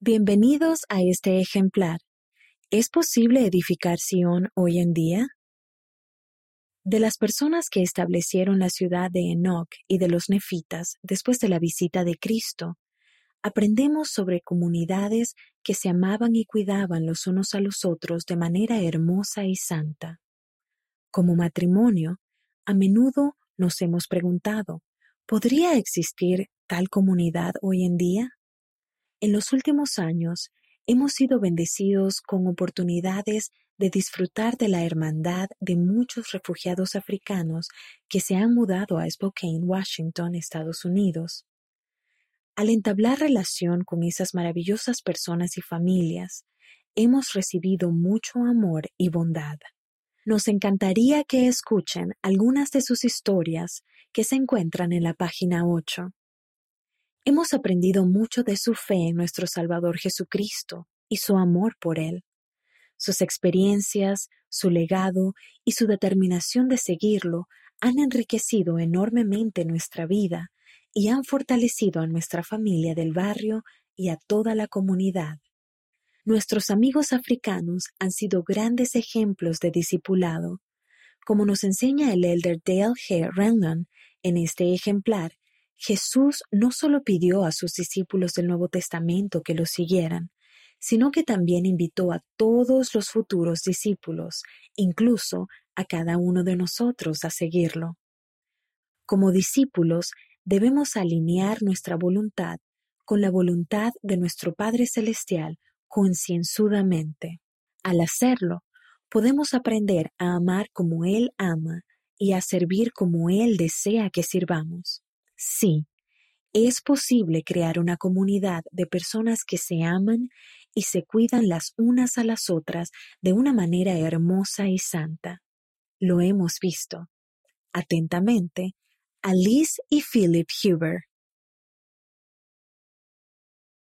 Bienvenidos a este ejemplar. ¿Es posible edificar Sion hoy en día? De las personas que establecieron la ciudad de Enoch y de los nefitas después de la visita de Cristo, aprendemos sobre comunidades que se amaban y cuidaban los unos a los otros de manera hermosa y santa. Como matrimonio, a menudo nos hemos preguntado, ¿podría existir tal comunidad hoy en día? En los últimos años hemos sido bendecidos con oportunidades de disfrutar de la hermandad de muchos refugiados africanos que se han mudado a Spokane, Washington, Estados Unidos. Al entablar relación con esas maravillosas personas y familias, hemos recibido mucho amor y bondad. Nos encantaría que escuchen algunas de sus historias que se encuentran en la página 8. Hemos aprendido mucho de su fe en nuestro Salvador Jesucristo y su amor por Él. Sus experiencias, su legado y su determinación de seguirlo han enriquecido enormemente nuestra vida y han fortalecido a nuestra familia del barrio y a toda la comunidad. Nuestros amigos africanos han sido grandes ejemplos de discipulado. Como nos enseña el elder Dale G. Renlon en este ejemplar, Jesús no solo pidió a sus discípulos del Nuevo Testamento que lo siguieran, sino que también invitó a todos los futuros discípulos, incluso a cada uno de nosotros, a seguirlo. Como discípulos, debemos alinear nuestra voluntad con la voluntad de nuestro Padre Celestial concienzudamente. Al hacerlo, podemos aprender a amar como Él ama y a servir como Él desea que sirvamos. Sí, es posible crear una comunidad de personas que se aman y se cuidan las unas a las otras de una manera hermosa y santa. Lo hemos visto. Atentamente, Alice y Philip Huber.